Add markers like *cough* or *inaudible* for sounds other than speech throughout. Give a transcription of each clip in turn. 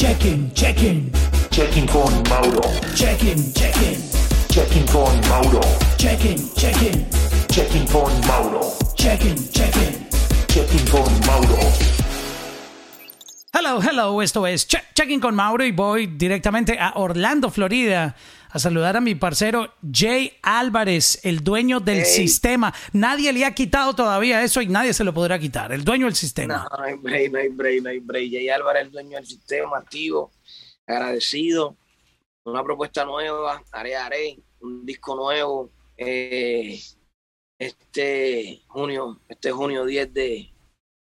Checking, checking. Checking con Mauro. Checking, checking. Checking con Mauro. Checking, checking. Checking con Mauro. Checking, checking. Checking con Mauro. Hello, hello, esto es Checking con Mauro y voy directamente a Orlando, Florida, a saludar a mi parcero Jay Álvarez, el dueño del sistema. Nadie le ha quitado todavía eso y nadie se lo podrá quitar, el dueño del sistema. No, no hay break, no hay break, no hay break. Jay Álvarez, el dueño del sistema, activo, agradecido, una propuesta nueva, haré, haré, un disco nuevo, eh, este junio, este junio 10 de,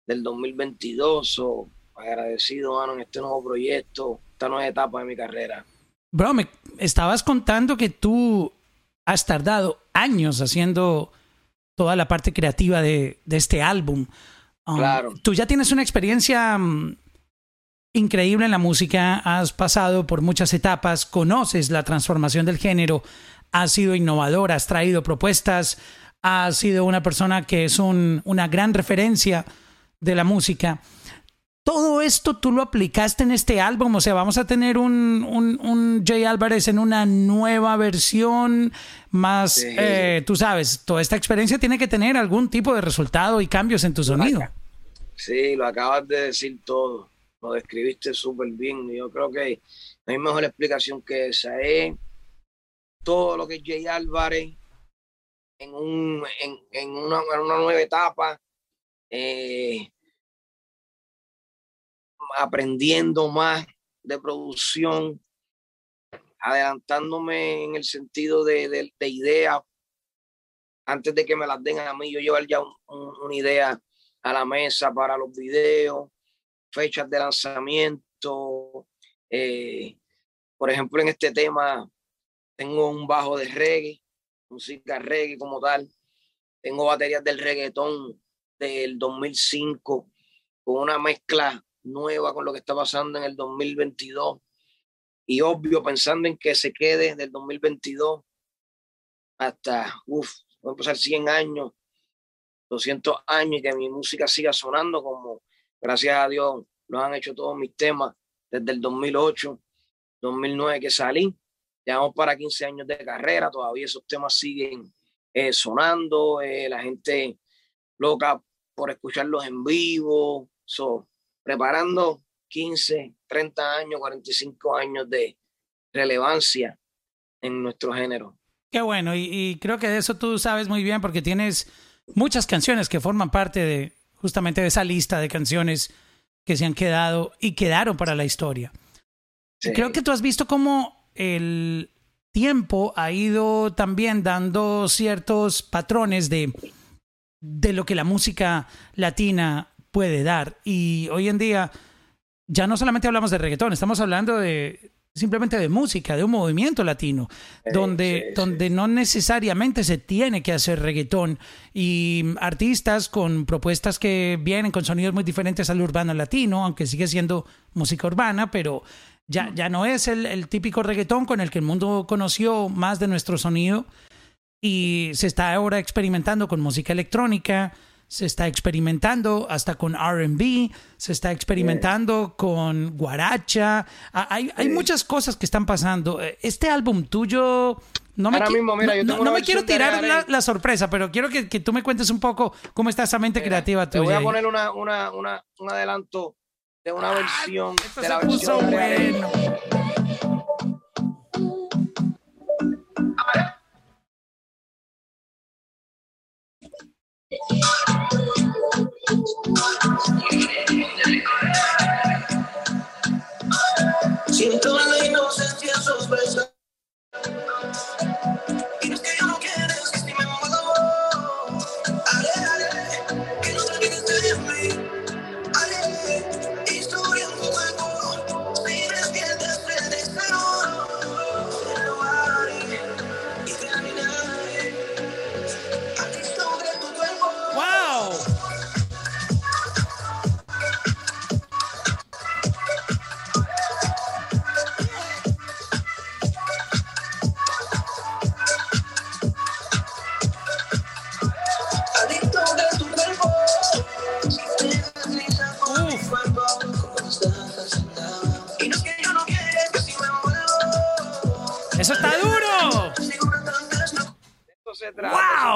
del 2022, o agradecido, mano, en este nuevo proyecto, esta nueva etapa de mi carrera. Bro, me estabas contando que tú has tardado años haciendo toda la parte creativa de, de este álbum. Um, claro. Tú ya tienes una experiencia um, increíble en la música, has pasado por muchas etapas, conoces la transformación del género, has sido innovador, has traído propuestas, has sido una persona que es un, una gran referencia de la música todo esto tú lo aplicaste en este álbum, o sea, vamos a tener un, un, un Jay Álvarez en una nueva versión, más, eh, tú sabes, toda esta experiencia tiene que tener algún tipo de resultado y cambios en tu sonido. Sí, lo acabas de decir todo, lo describiste súper bien, yo creo que no hay mejor explicación que esa, es todo lo que es Jay Álvarez en, un, en, en, una, en una nueva etapa. Eh, aprendiendo más de producción, adelantándome en el sentido de, de, ideas, antes de que me las den a mí, yo llevar ya una idea a la mesa para los videos, fechas de lanzamiento. Eh, por ejemplo, en este tema tengo un bajo de reggae, música reggae como tal. Tengo baterías del reggaetón del 2005 con una mezcla nueva con lo que está pasando en el 2022 y obvio pensando en que se quede del 2022 hasta, uff, voy a empezar 100 años, 200 años y que mi música siga sonando como, gracias a Dios, lo han hecho todos mis temas desde el 2008, 2009 que salí. Llevamos para 15 años de carrera, todavía esos temas siguen eh, sonando, eh, la gente loca por escucharlos en vivo. So, preparando 15, 30 años, 45 años de relevancia en nuestro género. Qué bueno, y, creo que de eso tú sabes muy bien porque tienes muchas canciones que forman parte de justamente de esa lista de canciones que se han quedado y quedaron para la historia. Creo que tú has visto cómo el tiempo ha ido también dando ciertos patrones de, de lo que la música latina puede dar. Y hoy en día ya no solamente hablamos de reggaetón, estamos hablando de simplemente de música, de un movimiento latino, donde, donde no necesariamente se tiene que hacer reggaetón. Y artistas con propuestas que vienen con sonidos muy diferentes al urbano latino, aunque sigue siendo música urbana, pero ya, ya no es el, el típico reggaetón con el que el mundo conoció más de nuestro sonido. Y se está ahora experimentando con música electrónica, se está experimentando hasta con RB, se está experimentando con guaracha. Ah, hay, hay muchas cosas que están pasando. Eh, este álbum tuyo... No me, no, me quiero tirar la, sorpresa, pero quiero que, que, tú me cuentes un poco cómo está esa mente creativa tuya. Te voy a poner una, una, una, un adelanto de una ah, versión. De la versión bueno. Siento la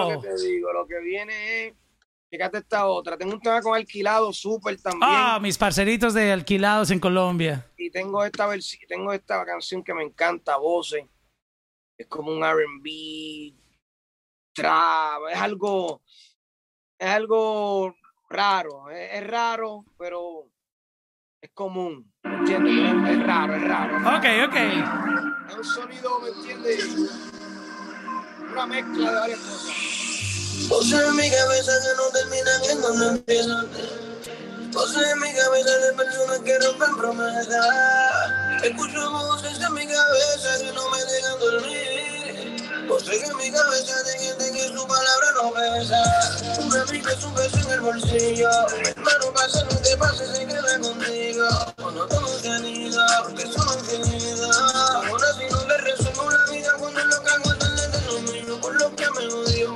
lo que te digo. Lo que viene es. Fíjate esta otra. Tengo un tema con alquilado súper también. Ah, mis parceritos de alquilados en Colombia. y tengo esta versi- tengo esta canción que me encanta, Voces. Es como un R&B, trap, es algo, es algo raro, es, es raro, pero es común, ¿me entiendes? Es, es raro, es raro. Ok, ok. Es un sonido, ¿me entiendes? Una mezcla de varias cosas. Cosas en mi cabeza que no terminan en donde empiezan. Cosas en mi cabeza de personas que rompen promesas. Escucho voces en mi cabeza que no me dejan dormir. Voces en mi cabeza de gente que su palabra no pesa. Una amiga es un beso en el bolsillo. Hermano, pasa lo que pase, se queda contigo. Cuando todos se han ido, porque son infinitos. Aún así no le resumo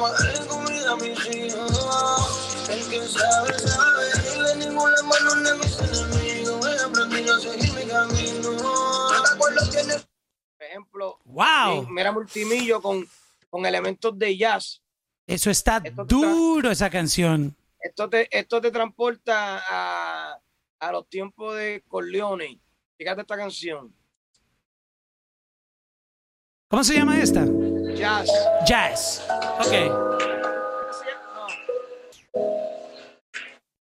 odio, darle comida a mis hijos. El que sabe, sabe. Y de ninguna mano de mis enemigos. He aprendido a seguir mi camino. Cada cual lo tiene Por ejemplo, ¡Wow! mira Multimillo con, con elementos de jazz. Eso está Esto está- duro, esa canción. Esto te, esto te transporta a, a los tiempos de Corleone. Fíjate esta canción. ¿Cómo se llama esta? Jazz. Jazz. Ok.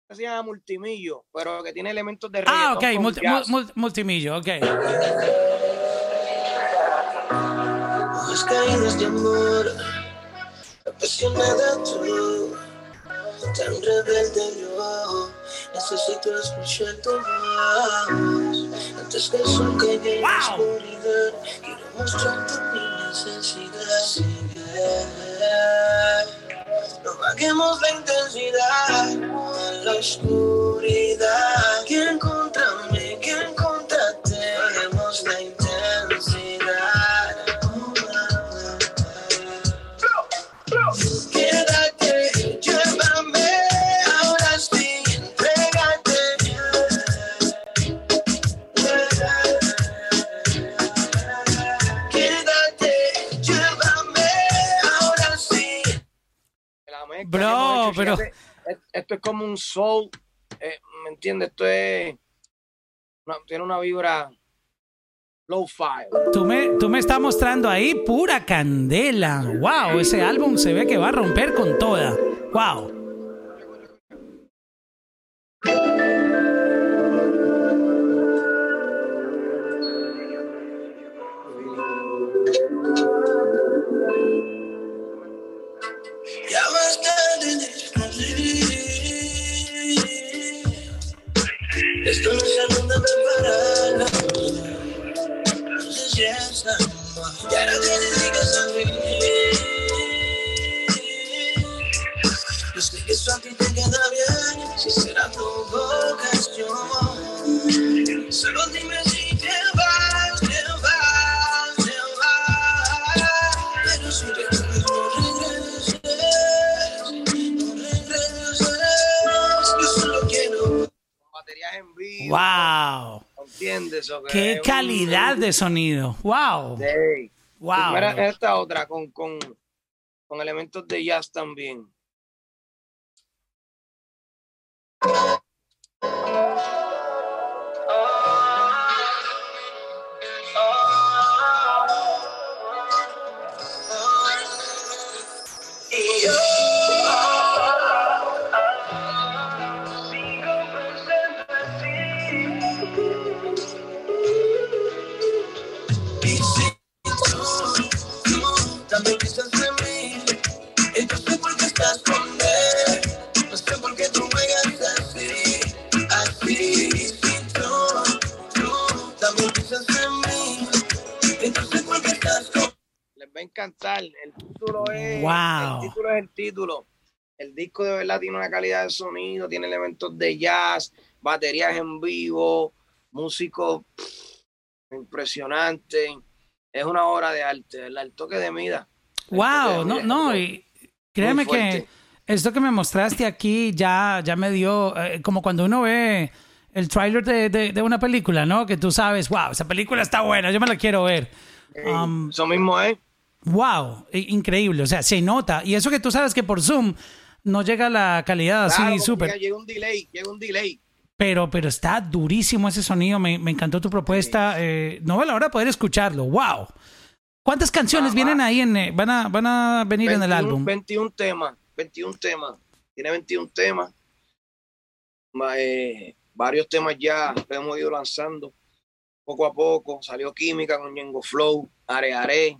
Esta se llama Multimillo, pero que tiene elementos de Ah, ok. multi- jazz. mul- mul- multimillo, ok. Las caídas de amor, apasionada tú, tan rebelde yo, necesito escuchar tu voz. Antes que el sol caiga en la oscuridad, quiero mostrarte mi necesidad. No bajemos la intensidad, la oscuridad. Soul. eh, ¿Me entiendes? Esto es. tiene una vibra low fi. Tú me, tú me estás mostrando ahí pura candela. Wow, ese álbum se ve que va a romper con toda. Wow. Wow. ¿Entiendes? Qué calidad de sonido. Wow. Sí. Wow. Mira esta otra con, con, con elementos de jazz también. Título el disco de verdad tiene una calidad de sonido, tiene elementos de jazz, baterías en vivo, músicos impresionantes. Es una obra de arte, ¿verdad? El toque de mida. Wow. No, no. Y créeme que esto que me mostraste aquí ya, ya me dio. eh, como cuando uno ve el tráiler de, de- de una película, ¿no? Que tú sabes, wow, esa película está buena, yo me la quiero ver. Um, Eso mismo es. Wow, increíble. O sea, se nota. Y eso que tú sabes que por Zoom no llega la calidad así súper. llega- un delay, llega un delay. Pero, pero está durísimo ese sonido. Me, me encantó tu propuesta. Eh, no veo la hora de poder escucharlo. ¡Wow! ¿Cuántas canciones Va, vienen va. ahí? En, eh, van, a, van a venir en el 21 álbum. 21 temas, 21 temas. Tiene 21 temas. Ma- eh, varios temas ya que hemos ido lanzando poco a poco. Salió Química con Ñengo Flow, Are Are.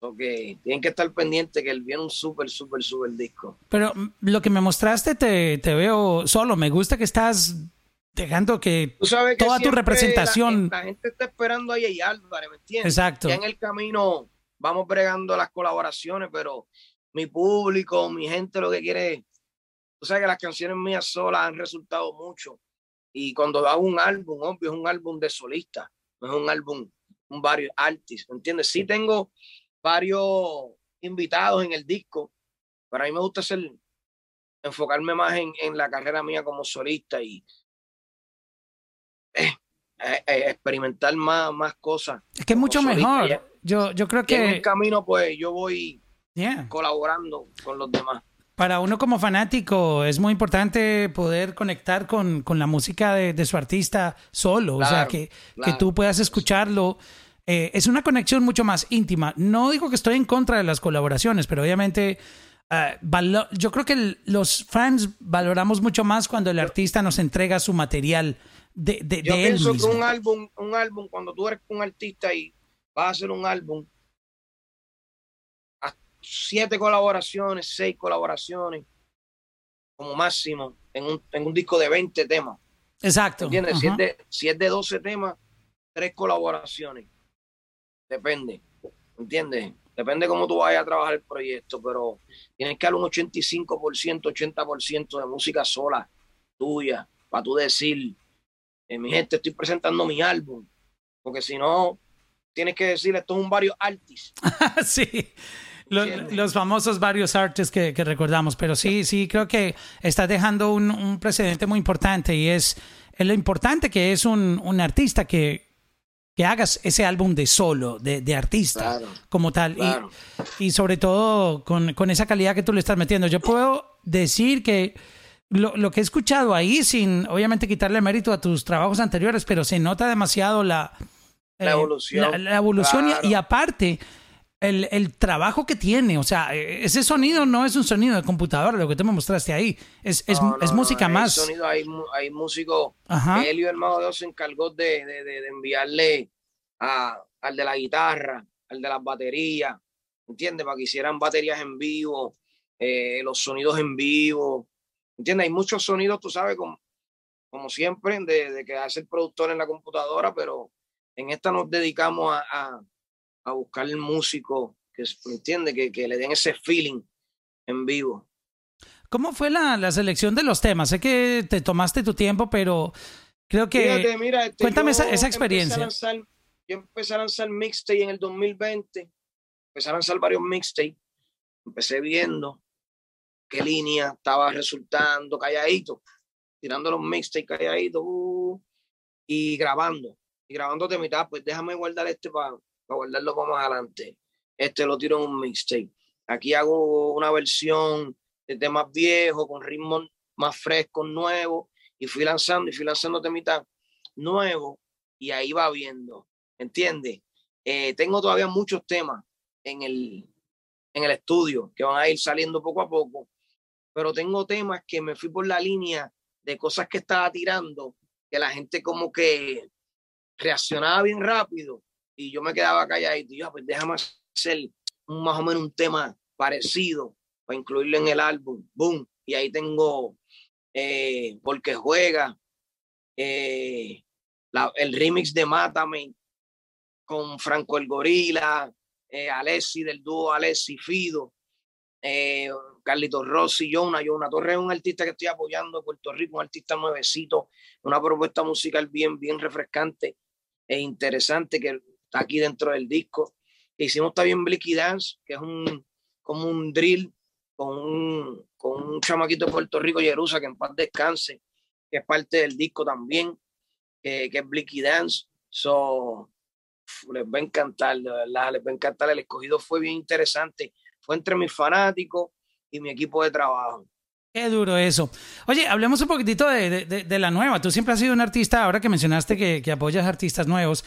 Porque tienen que estar pendientes que él viene un súper, súper, súper disco. Pero lo que me mostraste te, te veo solo. Me gusta que estás dejando que... Tú sabes que Toda tu representación. La, la gente está esperando ahí a Jay Álvarez, ¿me entiendes? Exacto. Ya en el camino vamos bregando las colaboraciones, pero mi público, mi gente lo que quiere, tú sabes que las canciones mías solas han resultado mucho. Y cuando hago un álbum, obvio, es un álbum de solista, no es un álbum, un varios artistas, ¿me entiendes? Sí tengo varios invitados en el disco, pero a mí me gusta hacer, enfocarme más en, en la carrera mía como solista y eh, eh, eh, experimentar más, más cosas. Es que es mucho solista, mejor. ya. Yo, yo creo Y en el que... camino, pues yo voy yeah. colaborando con los demás. Para uno como fanático es muy importante poder conectar con, con la música de, de su artista solo, o sea, Claro, que, que tú puedas escucharlo. Eh, es una conexión mucho más íntima. No digo que estoy en contra de las colaboraciones, pero obviamente valo- yo creo que el- los fans valoramos mucho más cuando el artista nos entrega su material de, de, Yo de él pienso que un álbum, un álbum, cuando tú eres un artista y vas a hacer un álbum, siete colaboraciones, seis colaboraciones, como máximo, en un, en un disco de 20 temas. Exacto. ¿Entiendes? Si es, de, si es de 12 temas, tres colaboraciones. Depende. ¿Entiendes? Depende cómo tú vayas a trabajar el proyecto, pero tienes que dar un 85%, 80% de música sola, tuya, para tú decir, eh, mi gente, estoy presentando mi álbum. Porque si no, tienes que decir, esto es un varios artists. *laughs* sí. Los famosos varios artes que, que recordamos, pero sí, sí, creo que está dejando un, un precedente muy importante y es, es lo importante que es un, un artista que, que hagas ese álbum de solo, de, de artista Claro, como tal. Y- claro. Y, sobre todo con, con esa calidad que tú le estás metiendo. Yo puedo decir que lo, lo que he escuchado ahí, sin obviamente quitarle mérito a tus trabajos anteriores, pero se nota demasiado la, eh, La evolución, La, la evolución y, aparte el, el trabajo que tiene. O sea, eh, ese sonido no es un sonido de computadora, lo que tú me mostraste ahí. Es, es, No, no, es no, música hay más. sonido, hay, hay músicos. Helio, el mago de Dios, se encargó de, de- de- de enviarle a- al de la guitarra, al de las baterías, ¿entiendes? Para que hicieran baterías en vivo, eh, los sonidos en vivo, ¿entiendes? Hay muchos sonidos, tú sabes, como, como siempre, de, de que hace el productor en la computadora, pero en esta nos dedicamos a, a, a buscar el músico, que, es- ¿me entiendes? Que, que le den ese feeling en vivo. ¿Cómo fue la, la selección de los temas? Sé que te tomaste tu tiempo, pero creo que... Fíjate, mira, este, cuéntame esa- esa empecé experiencia. lanzar- yo empecé a lanzar mixtape en el 2020. Empecé a lanzar varios mixtapes. Empecé viendo qué línea estaba resultando, calladito, tirando los mixtapes calladitos uh, y grabando. Y grabando de mitad, pues déjame guardar este para guardarlo para más adelante. Este lo tiro en un mixtape. Aquí hago una versión de temas viejos, con ritmos más frescos, nuevos y fui lanzando y fui lanzando de mitad nuevo y ahí va viendo, ¿entiendes? Eh, tengo todavía muchos temas en el, en el estudio que van a ir saliendo poco a poco, pero tengo temas que me fui por la línea de cosas que estaba tirando, que la gente como que reaccionaba bien rápido y yo me quedaba callado y yo, "Ah, pues déjame hacer más o menos un tema parecido para incluirlo en el álbum, boom, y ahí tengo eh, Porque Juega, eh, el remix de Mátame con Franco el Gorila, eh, Alessi del dúo Alessi Fido, Carlitos Rossi, Jonah, Jonah Torres es un artista que estoy apoyando de Puerto Rico, un artista nuevecito, una propuesta musical bien, bien refrescante e interesante que está aquí dentro del disco. Hicimos también Blicky Dance, que es un como un drill con un, con un chamaquito de Puerto Rico, Jerusa, que en paz descanse, que es parte del disco también, que, que es Blicky Dance. So, les va a encantar, de verdad, les va a encantar. El escogido fue bien interesante. Fue entre mis fanáticos y mi equipo de trabajo. Qué duro eso. Oye, hablemos un poquitito de- de- de la nueva. Tú siempre has sido un artista, ahora que mencionaste que, que apoyas artistas nuevos,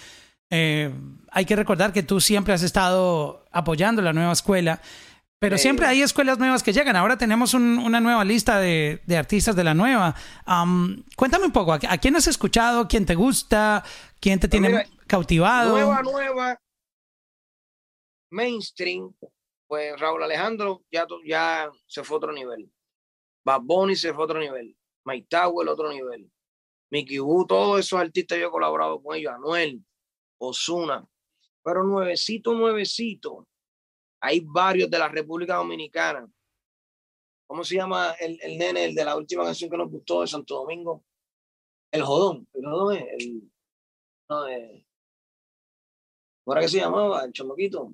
eh, hay que recordar que tú siempre has estado apoyando la nueva escuela, pero Sí. siempre hay escuelas nuevas que llegan. Ahora tenemos un- una nueva lista de, de artistas de la nueva. Am, cuéntame un poco, ¿a, a quién has escuchado? ¿Quién te gusta? ¿Quién te tiene mira, cautivado? Nueva, nueva, mainstream, pues Raúl Alejandro ya, ya se fue a otro nivel. Bad Bunny se fue a otro nivel. Mike Tower, otro nivel. Mickey Wu, todos esos artistas yo he colaborado con ellos. Anuel, Osuna. Pero nuevecito, nuevecito. Hay varios de la República Dominicana. ¿Cómo se llama el, el nene, el de la última canción que nos gustó de Santo Domingo? El Jodón. El Jodón es el. No, eh, ¿Cómo era que se llamaba? El chamaquito.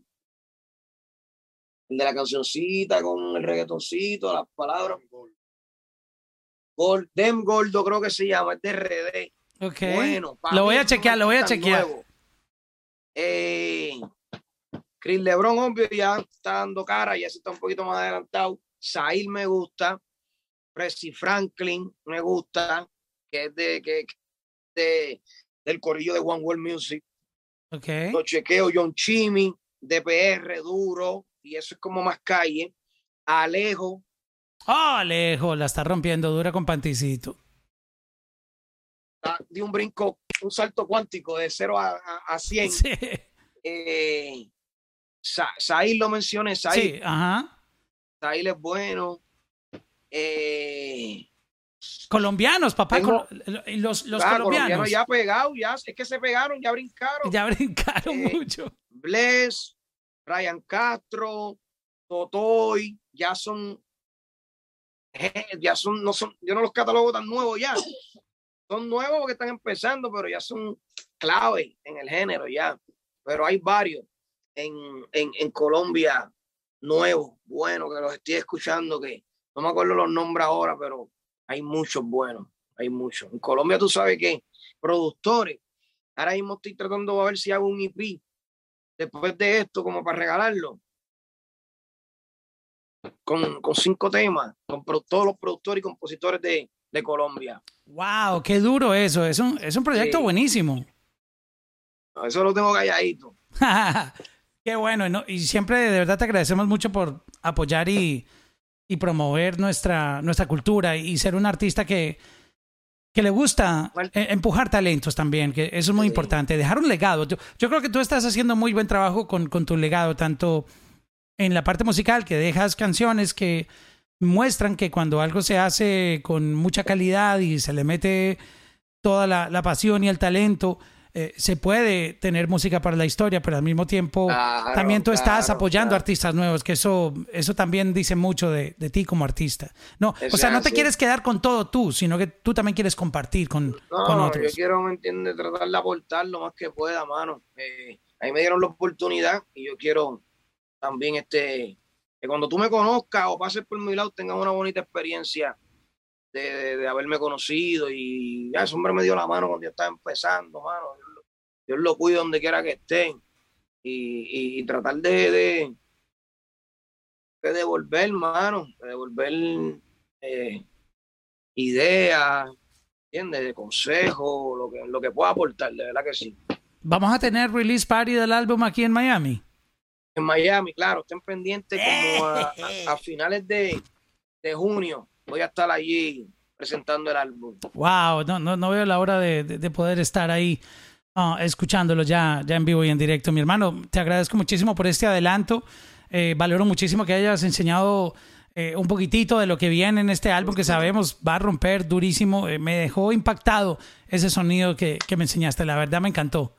El de la cancioncita con el reggaetoncito, las palabras. Gol, Dem Gordo creo que se llama, es de RD. Ok. Bueno, lo voy a es chequear, lo voy a chequear. nuevo. Eh, Chris Lebron, obvio, ya está dando cara, ya se está un poquito más adelantado. Sail me gusta. Presi Franklin me gusta, que es de, que, de, del corillo de One World Music. Ok. Lo chequeo John Chimmy, DPR, duro, y eso es como más calle. Alejo, Oh, Alejo, la está rompiendo dura con panticito. ah, de un brinco, un salto cuántico de 0 a, a, a 100. Sí, Eh, Sa- Sail lo mencioné, Sail, sí, ajá. Sail es bueno. Eh, Colombianos, papá. Tengo- col- los los ah, colombianos. ya pegados, ya, es que se pegaron, ya brincaron. Ya brincaron Eh, mucho. Bless, Ryan Castro, Totoy, ya son, ya son, no son, yo no los catalogo tan nuevos ya. Son nuevos porque están empezando, pero ya son clave en el género ya. Pero hay varios en, en, en Colombia nuevos, buenos, que los estoy escuchando, que no me acuerdo los nombres ahora, pero hay muchos buenos, hay muchos. En Colombia tú sabes que productores, ahora mismo estoy tratando de ver si hago un EP después de esto como para regalarlo. Con, con cinco temas, con todos los productores y compositores de, de Colombia. Wow, qué duro eso. Es un, es un proyecto Sí. buenísimo. Eso lo tengo calladito. *laughs* qué bueno. ¿no? Y siempre de verdad te agradecemos mucho por apoyar y, y promover nuestra, nuestra cultura y ser un artista que, que le gusta eh, empujar talentos también, que eso es muy Sí. importante. Dejar un legado. Yo, yo creo que tú estás haciendo muy buen trabajo con, con tu legado, tanto en la parte musical, que dejas canciones que muestran que cuando algo se hace con mucha calidad y se le mete toda la, la pasión y el talento, eh, se puede tener música para la historia, pero al mismo tiempo Claro, también tú estás apoyando claro. artistas nuevos, que eso, eso también dice mucho de, de ti como artista. No, o sea, no te así. quieres quedar con todo tú, sino que tú también quieres compartir con, con No, otros. yo quiero, ¿me entiendes? Tratar de aportar lo más que pueda, mano. Eh, ahí me dieron la oportunidad y yo quiero también este que cuando tú me conozcas o pases por mi lado tengas una bonita experiencia de, de- haberme conocido y ese hombre me dio la mano cuando yo estaba empezando, mano. Dios lo, cuide donde quiera que estén y, y- tratar de, de, de devolver, mano, de devolver eh, ideas, ¿entiendes? De consejo, lo que, lo que pueda aportar, de verdad que sí. Vamos a tener release party del álbum aquí en Miami. En Miami, claro, estén pendientes como a, a- a *laughs* finales de, de junio. Voy a estar allí presentando el álbum. Wow, no, no, no veo la hora de, de- de poder estar ahí ah, escuchándolo ya, ya en vivo y en directo. Mi hermano, te agradezco muchísimo por este adelanto. Eh, valoro muchísimo que hayas enseñado eh, un poquitito de lo que viene en este álbum que sabemos va a romper durísimo. Eh, me dejó impactado ese sonido que, que me enseñaste. La verdad me encantó.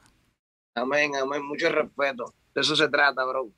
Amén, amén. Mucho respeto. Eso se trata, bro.